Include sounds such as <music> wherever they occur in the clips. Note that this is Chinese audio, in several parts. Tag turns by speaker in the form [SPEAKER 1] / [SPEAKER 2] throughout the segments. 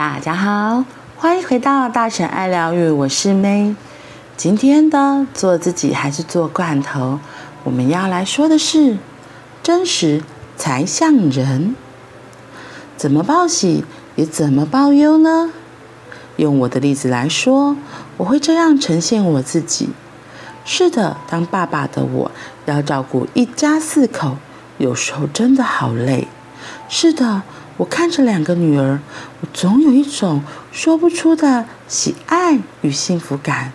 [SPEAKER 1] 大家好，欢迎回到大婶爱疗愈，我是 May。今天的做自己还是做罐头，我们要来说的是真实才像人。怎么报喜也怎么报忧呢？用我的例子来说，我会这样呈现我自己。是的，当爸爸的我要照顾一家四口，有时候真的好累。是的。我看着两个女儿，我总有一种说不出的喜爱与幸福感。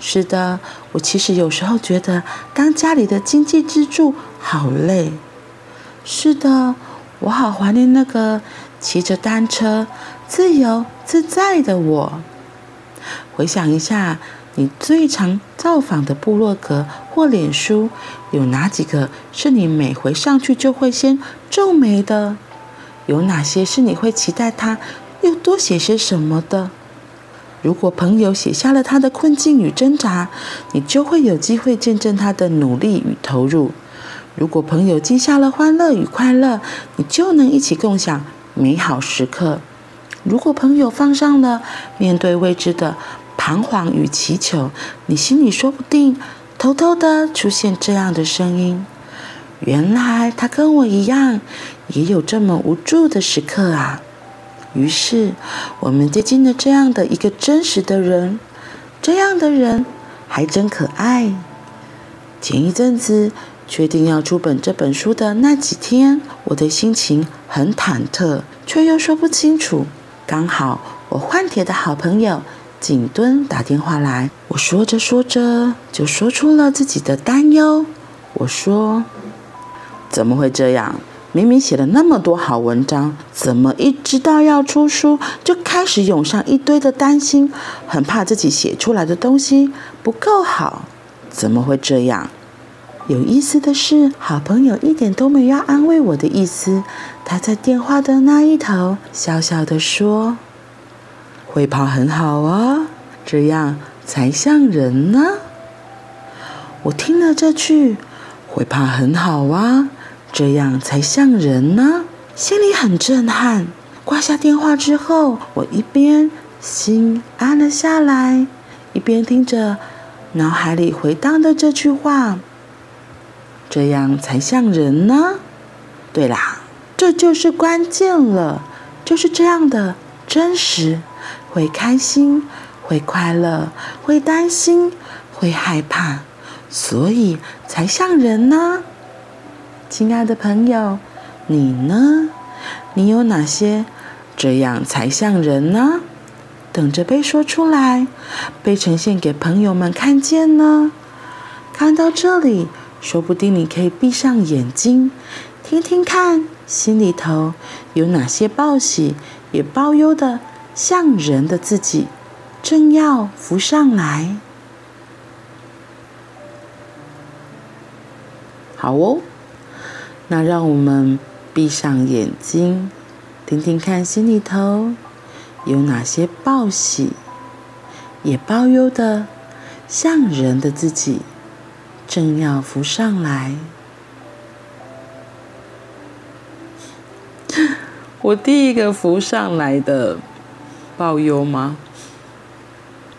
[SPEAKER 1] 是的，我其实有时候觉得当家里的经济支柱好累。是的，我好怀念那个骑着单车自由自在的我。回想一下，你最常造访的部落格或脸书，有哪几个是你每回上去就会先皱眉的？有哪些是你会期待他又多写些什么的？如果朋友写下了他的困境与挣扎，你就会有机会见证他的努力与投入；如果朋友记下了欢乐与快乐，你就能一起共享美好时刻；如果朋友放上了面对未知的彷徨与祈求，你心里说不定偷偷的出现这样的声音。原来他跟我一样，也有这么无助的时刻啊。于是，我们接近了这样的一个真实的人，这样的人还真可爱。前一阵子确定要出本这本书的那几天，我的心情很忐忑，却又说不清楚。刚好我换帖的好朋友景敦打电话来，我说着说着就说出了自己的担忧。我说。怎么会这样？明明写了那么多好文章，怎么一知道要出书，就开始涌上一堆的担心，很怕自己写出来的东西不够好？怎么会这样？有意思的是，好朋友一点都没有安慰我的意思，他在电话的那一头笑笑地说：“会跑很好啊，这样才像人呢。”我听了这句“会跑很好啊”。这样才像人呢，心里很震撼。挂下电话之后，我一边心安了下来，一边听着脑海里回荡的这句话：“这样才像人呢。”对啦，这就是关键了，就是这样的真实，会开心，会快乐，会担心，会害怕，所以才像人呢。亲爱的朋友，你呢？你有哪些这样才像人呢？等着被说出来，被呈现给朋友们看见呢？看到这里，说不定你可以闭上眼睛，听听看，心里头有哪些报喜也报忧的像人的自己，正要浮上来。好哦。那让我们闭上眼睛，听听看心里头有哪些报喜也报忧的像人的自己，正要浮上来。<laughs> 我第一个浮上来的报忧吗？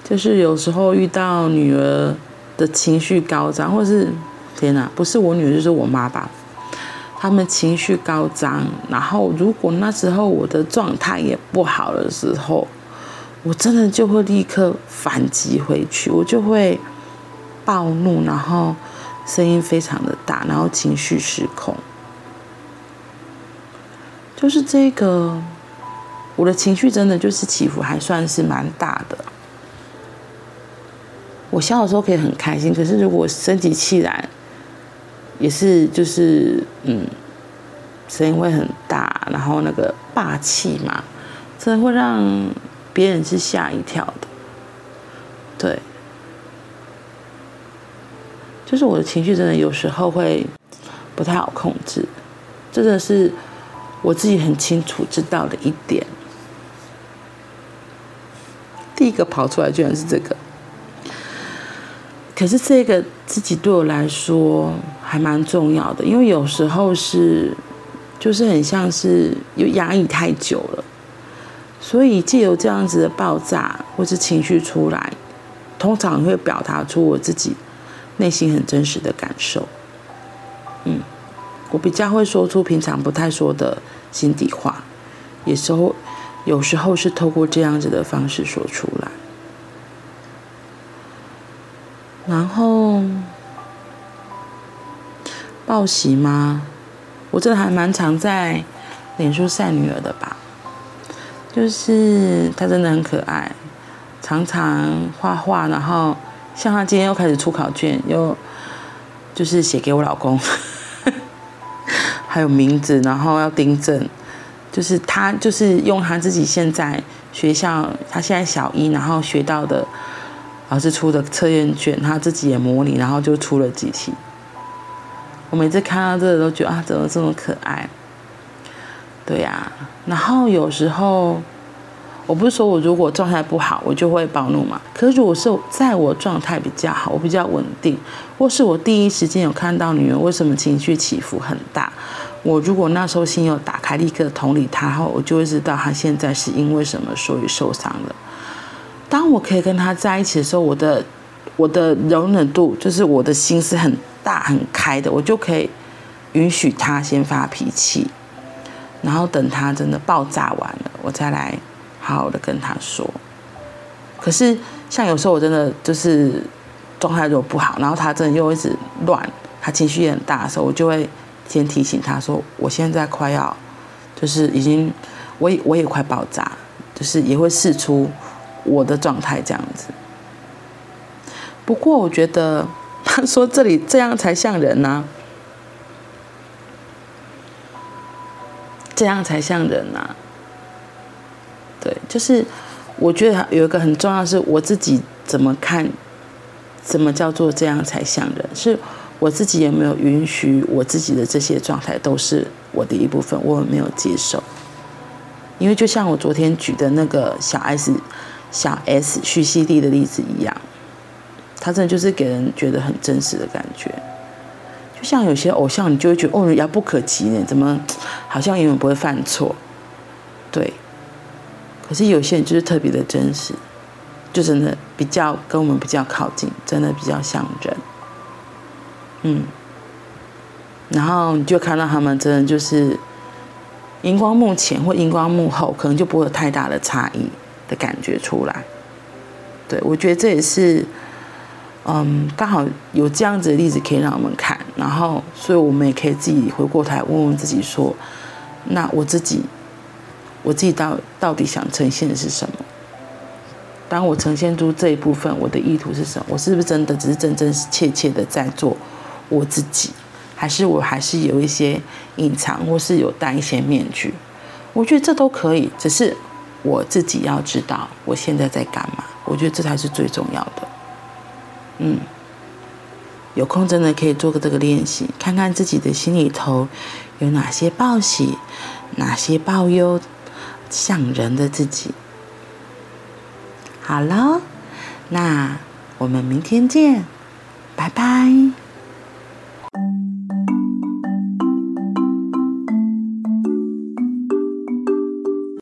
[SPEAKER 1] 就是有时候遇到女儿的情绪高涨，或是天哪，不是我女儿就是我妈吧。他们情绪高涨，然后如果那时候我的状态也不好的时候，我真的就会立刻反击回去，我就会暴怒，然后声音非常的大，然后情绪失控。就是这个，我的情绪真的就是起伏还算是蛮大的。我笑的时候可以很开心，可是如果生起气来，也是，就是嗯，声音会很大，然后那个霸气嘛，真的会让别人是吓一跳的。对，就是我的情绪真的有时候会不太好控制，真的是我自己很清楚知道的一点。第一个跑出来居然是这个。可是这个自己对我来说还蛮重要的，因为有时候是，就是很像是有压抑太久了，所以借由这样子的爆炸或是情绪出来，通常会表达出我自己内心很真实的感受。嗯，我比较会说出平常不太说的心底话，有时候有时候是透过这样子的方式说出来。然后报喜吗？我真的还蛮常在脸书晒女儿的吧，就是她真的很可爱，常常画画，然后像她今天又开始出考卷，又就是写给我老公，<laughs> 还有名字，然后要订正，就是她就是用她自己现在学校，她现在小一，然后学到的。老师出的测验卷，他自己也模拟，然后就出了几题。我每次看到这个都觉得啊，怎么这么可爱？对呀、然后有时候，我不是说我如果状态不好，我就会暴怒嘛。可是如果是在我状态比较好，我比较稳定，或是我第一时间有看到女儿为什么情绪起伏很大，我如果那时候心有打开，立刻同理她后，我就会知道她现在是因为什么所以受伤了。当我可以跟他在一起的时候，我的我的容忍度就是我的心是很大很开的，我就可以允许他先发脾气，然后等他真的爆炸完了，我再来好好的跟他说。可是像有时候我真的就是状态如果不好，然后他真的又一直乱，他情绪也很大的时候，我就会先提醒他说，我现在快要就是已经我也我也快爆炸，就是也会试出。我的状态这样子，不过我觉得他 <laughs> 说这里这样才像人呐，这样才像人呐。对，就是我觉得有一个很重要是我自己怎么看，什么叫做这样才像人？是我自己有没有允许我自己的这些状态都是我的一部分？我没有接受？因为就像我昨天举的那个小 S。小 S 徐熙娣的例子一样，他真的就是给人觉得很真实的感觉，就像有些偶像，你就会觉得哦，遥不可及呢，怎么好像永远不会犯错？对，可是有些人就是特别的真实，就真的比较跟我们比较靠近，真的比较像人。嗯，然后你就看到他们真的就是荧光幕前或荧光幕后，可能就不会有太大的差异。的感觉出来，对，我觉得这也是，嗯，刚好有这样子的例子可以让我们看，然后，所以我们也可以自己回过头来问问自己说，那我自己，我自己到到底想呈现的是什么？当我呈现出这一部分，我的意图是什么？我是不是真的只是真真切切的在做我自己，还是我还是有一些隐藏，或是有戴一些面具？我觉得这都可以，只是。我自己要知道我现在在干嘛，我觉得这才是最重要的。嗯，有空真的可以做个这个练习，看看自己的心里头有哪些报喜，哪些报忧，像人的自己。好了，那我们明天见，拜拜。